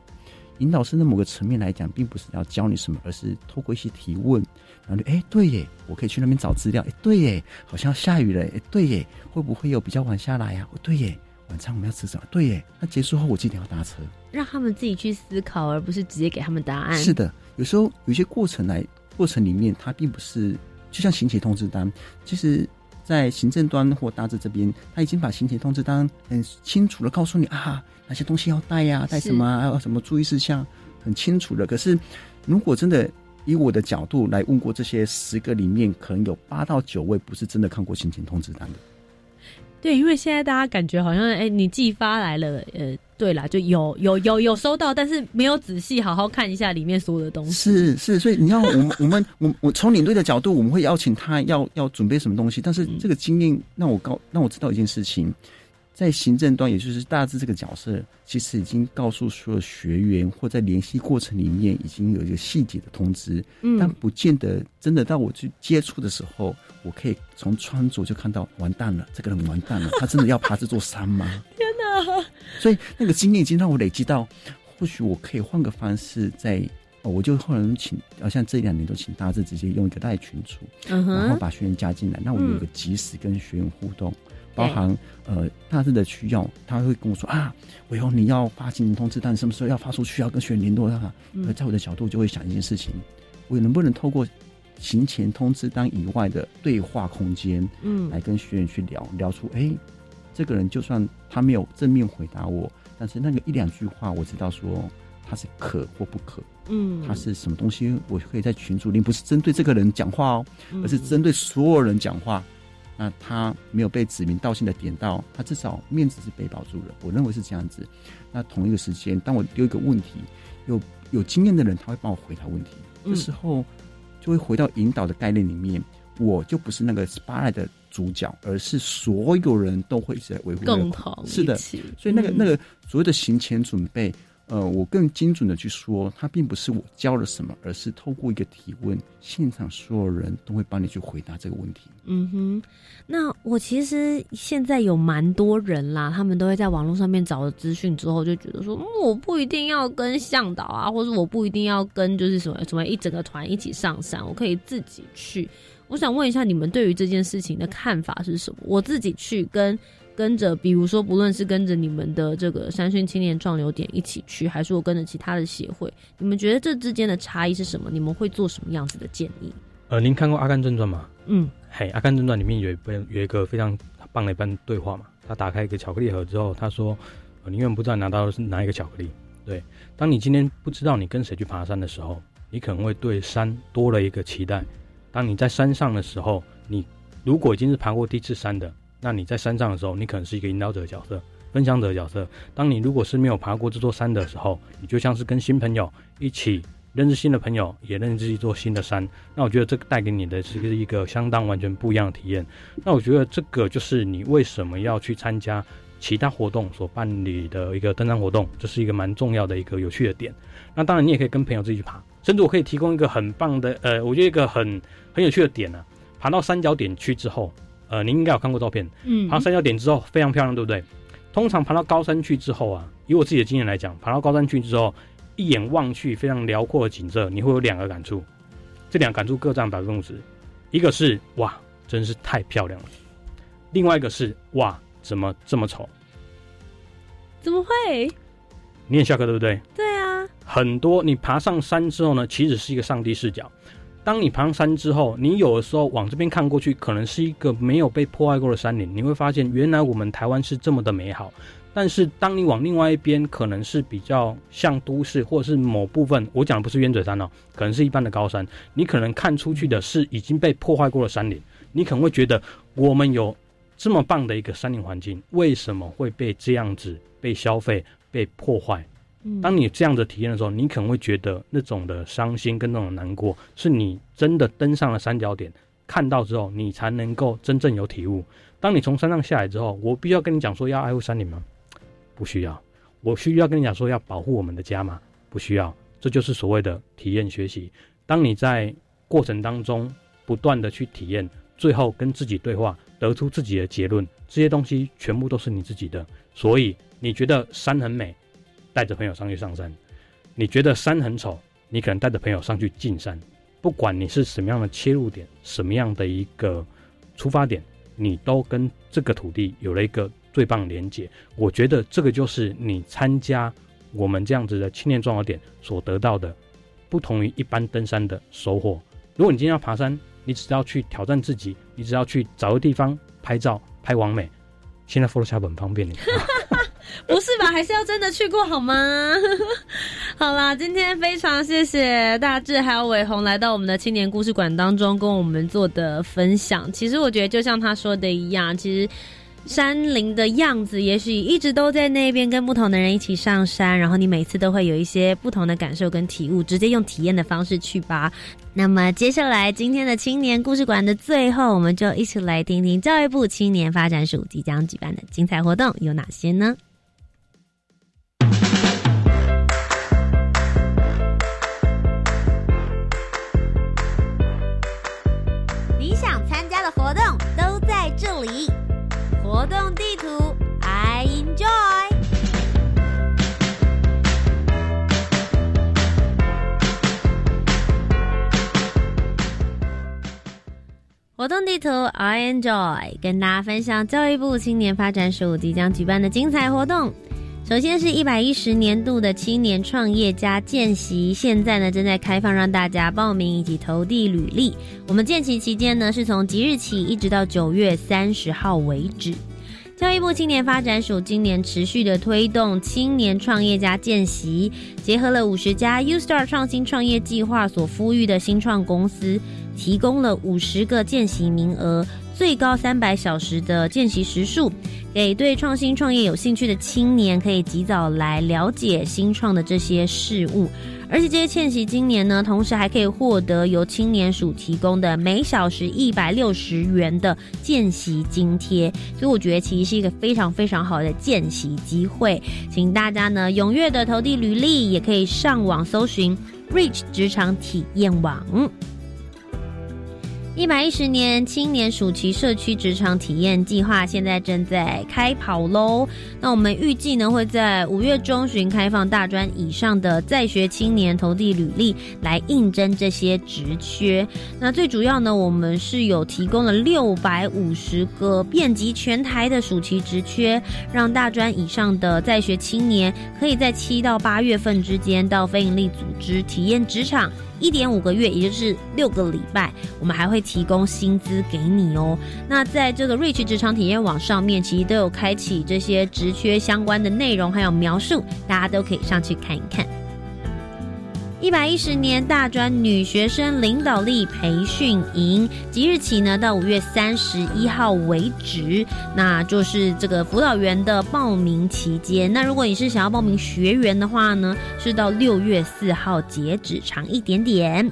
引导师的某个层面来讲，并不是要教你什么，而是透过一些提问，然后就哎，对耶，我可以去那边找资料，哎，对耶，好像要下雨了，哎，对耶，会不会有比较晚下来呀、哦，对耶，晚餐我们要吃什么？对耶，那结束后我记得要搭车。让他们自己去思考，而不是直接给他们答案。是的，有时候有些过程来过程里面，它并不是就像行前通知单，其实，在行政端或大致这边，他已经把行前通知单很清楚的告诉你啊，哪些东西要带呀、带什么啊，要什么注意事项，很清楚的。可是，如果真的以我的角度来问过这些十个里面，可能有八到九位不是真的看过行前通知单的。对，因为现在大家感觉好像，哎，你寄发来了，呃，对啦，就有有有有收到，但是没有仔细好好看一下里面所有的东西。是是，所以你要我们我们我我从领队的角度，我们会邀请他要要准备什么东西，但是这个经验让我告让我知道一件事情，在行政端，也就是大致这个角色，其实已经告诉所有学员或在联系过程里面已经有一个细节的通知，嗯但不见得真的到我去接触的时候，我可以从穿着就看到完蛋了，这个人完蛋了，他真的要爬这座山吗？<laughs> 天哪！所以那个经验已经让我累积到，或许我可以换个方式在。哦，我就后来请，好像这两年都请大致直接用一个带群组，然后把学员加进来，那我有一个及时跟学员互动，包含呃大致的需要，他会跟我说啊，我以后你要发行通知单，什么时候要发出去，要跟学员联络他。呃，在我的角度就会想一件事情，我能不能透过行前通知单以外的对话空间，嗯，来跟学员去聊聊出，哎，这个人就算他没有正面回答我，但是那个一两句话，我知道说。他是可或不可，嗯，他是什么东西？我可以在群组里，不是针对这个人讲话哦，而是针对所有人讲话。那他没有被指名道姓的点到，他至少面子是被保住了。我认为是这样子。那同一个时间，当我丢一个问题，有有经验的人他会帮我回答问题，这时候就会回到引导的概念里面，我就不是那个 spy 的主角，而是所有人都会一直在维护共同。是的，所以那个那个所谓的行前准备。呃，我更精准的去说，它并不是我教了什么，而是透过一个提问，现场所有人都会帮你去回答这个问题。嗯哼，那我其实现在有蛮多人啦，他们都会在网络上面找了资讯之后，就觉得说，我不一定要跟向导啊，或者我不一定要跟就是什么什么一整个团一起上山，我可以自己去。我想问一下，你们对于这件事情的看法是什么？我自己去跟。跟着，比如说，不论是跟着你们的这个山训青年壮流点一起去，还是我跟着其他的协会，你们觉得这之间的差异是什么？你们会做什么样子的建议？呃，您看过《阿甘正传》吗？嗯，嘿，《阿甘正传》里面有一本有一个非常棒的一段对话嘛。他打开一个巧克力盒之后，他说：“我宁愿不知道拿到的是哪一个巧克力。”对，当你今天不知道你跟谁去爬山的时候，你可能会对山多了一个期待。当你在山上的时候，你如果已经是爬过第一次山的。那你在山上的时候，你可能是一个引导者的角色、分享者的角色。当你如果是没有爬过这座山的时候，你就像是跟新朋友一起认识新的朋友，也认识一座新的山。那我觉得这个带给你的是一个相当完全不一样的体验。那我觉得这个就是你为什么要去参加其他活动所办理的一个登山活动，这是一个蛮重要的一个有趣的点。那当然你也可以跟朋友自己去爬，甚至我可以提供一个很棒的，呃，我觉得一个很很有趣的点呢。爬到三角点去之后。呃，您应该有看过照片，嗯，爬山腰点之后非常漂亮，对不对？通常爬到高山去之后啊，以我自己的经验来讲，爬到高山去之后，一眼望去非常辽阔的景色，你会有两个感触，这两个感触各占百分之五十，一个是哇，真是太漂亮了，另外一个是哇，怎么这么丑？怎么会？你也下课对不对？对啊，很多你爬上山之后呢，其实是一个上帝视角。当你爬上山之后，你有的时候往这边看过去，可能是一个没有被破坏过的山林，你会发现原来我们台湾是这么的美好。但是当你往另外一边，可能是比较像都市，或者是某部分，我讲的不是鸢嘴山哦，可能是一般的高山，你可能看出去的是已经被破坏过的山林，你可能会觉得我们有这么棒的一个山林环境，为什么会被这样子被消费、被破坏？当你这样的体验的时候，你可能会觉得那种的伤心跟那种难过，是你真的登上了三角点，看到之后，你才能够真正有体悟。当你从山上下来之后，我必须要跟你讲说要爱护山林吗？不需要。我需要跟你讲说要保护我们的家吗？不需要。这就是所谓的体验学习。当你在过程当中不断的去体验，最后跟自己对话，得出自己的结论，这些东西全部都是你自己的。所以你觉得山很美。带着朋友上去上山，你觉得山很丑，你可能带着朋友上去进山。不管你是什么样的切入点，什么样的一个出发点，你都跟这个土地有了一个最棒连接。我觉得这个就是你参加我们这样子的青年壮游点所得到的，不同于一般登山的收获。如果你今天要爬山，你只要去挑战自己，你只要去找个地方拍照拍完美，现在 Photoshop 很方便，你。<laughs> 不是吧？还是要真的去过好吗？<laughs> 好啦，今天非常谢谢大志还有伟宏来到我们的青年故事馆当中跟我们做的分享。其实我觉得就像他说的一样，其实山林的样子也许一直都在那边，跟不同的人一起上山，然后你每次都会有一些不同的感受跟体悟，直接用体验的方式去吧。那么接下来今天的青年故事馆的最后，我们就一起来听听教育部青年发展署即将举办的精彩活动有哪些呢？活动地图 i enjoy 活动地图 i enjoy 跟大家分享教育部青年发展署即将举办的精彩活动。首先是一百一十年度的青年创业家见习现在呢正在开放让大家报名以及投递履历。我们见习期间呢是从即日起一直到九月三十号为止。教育部青年发展署今年持续的推动青年创业家见习，结合了五十家 U Star 创新创业计划所呼吁的新创公司，提供了五十个见习名额，最高三百小时的见习时数，给对创新创业有兴趣的青年可以及早来了解新创的这些事物。而且这些见习今年呢，同时还可以获得由青年署提供的每小时一百六十元的见习津贴，所以我觉得其实是一个非常非常好的见习机会，请大家呢踊跃的投递履历，也可以上网搜寻 Reach 职场体验网。一百一十年青年暑期社区职场体验计划现在正在开跑喽。那我们预计呢会在五月中旬开放大专以上的在学青年投递履历来应征这些职缺。那最主要呢，我们是有提供了六百五十个遍及全台的暑期职缺，让大专以上的在学青年可以在七到八月份之间到非营利组织体验职场。一点五个月，也就是六个礼拜，我们还会提供薪资给你哦。那在这个 Rich 职场体验网上面，其实都有开启这些职缺相关的内容，还有描述，大家都可以上去看一看。一百一十年大专女学生领导力培训营，即日起呢到五月三十一号为止，那就是这个辅导员的报名期间。那如果你是想要报名学员的话呢，是到六月四号截止，长一点点。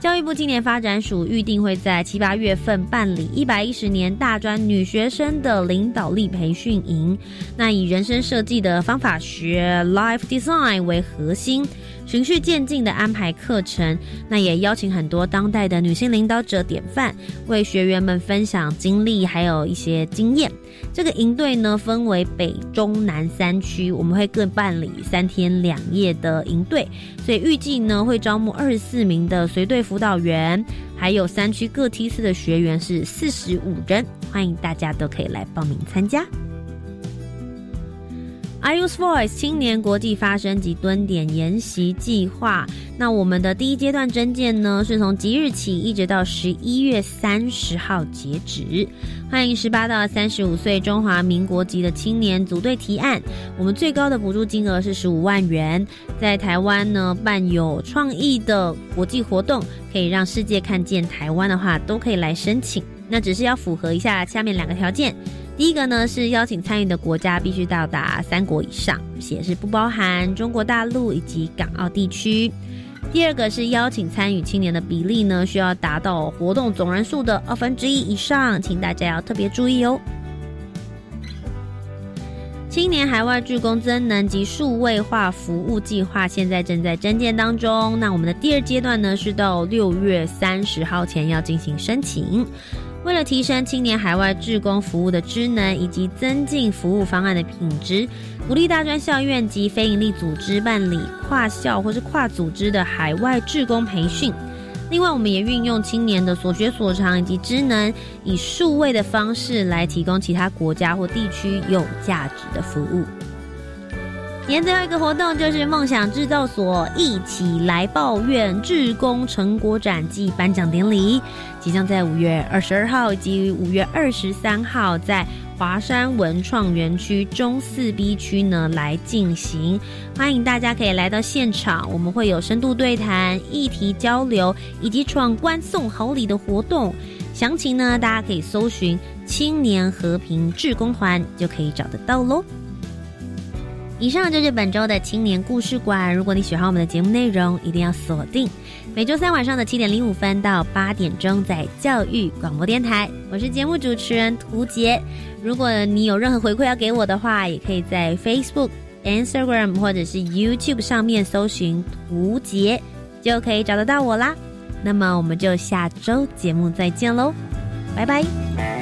教育部青年发展署预定会在七八月份办理一百一十年大专女学生的领导力培训营，那以人生设计的方法学 （Life Design） 为核心。循序渐进的安排课程，那也邀请很多当代的女性领导者典范，为学员们分享经历，还有一些经验。这个营队呢，分为北、中、南三区，我们会各办理三天两夜的营队，所以预计呢会招募二十四名的随队辅导员，还有三区各梯次的学员是四十五人，欢迎大家都可以来报名参加。iUse Voice 青年国际发声及蹲点研习计划，那我们的第一阶段征件呢，是从即日起一直到十一月三十号截止。欢迎十八到三十五岁中华民国籍的青年组队提案，我们最高的补助金额是十五万元。在台湾呢办有创意的国际活动，可以让世界看见台湾的话，都可以来申请。那只是要符合一下下面两个条件。第一个呢是邀请参与的国家必须到达三国以上，且是不包含中国大陆以及港澳地区。第二个是邀请参与青年的比例呢需要达到活动总人数的二分之一以上，请大家要特别注意哦。青年海外志工增能及数位化服务计划现在正在征件当中，那我们的第二阶段呢是到六月三十号前要进行申请。为了提升青年海外志工服务的职能，以及增进服务方案的品质，鼓励大专校院及非营利组织办理跨校或是跨组织的海外志工培训。另外，我们也运用青年的所学所长以及职能，以数位的方式来提供其他国家或地区有价值的服务。年最后一个活动就是梦想制造所一起来抱怨志工成果展暨颁奖典礼，即将在五月二十二号以及五月二十三号在华山文创园区中四 B 区呢来进行，欢迎大家可以来到现场，我们会有深度对谈、议题交流以及闯关送好礼的活动，详情呢大家可以搜寻青年和平志工团就可以找得到喽。以上就是本周的青年故事馆。如果你喜欢我们的节目内容，一定要锁定每周三晚上的七点零五分到八点钟，在教育广播电台。我是节目主持人涂杰。如果你有任何回馈要给我的话，也可以在 Facebook、Instagram 或者是 YouTube 上面搜寻涂杰，就可以找得到我啦。那么我们就下周节目再见喽，拜拜。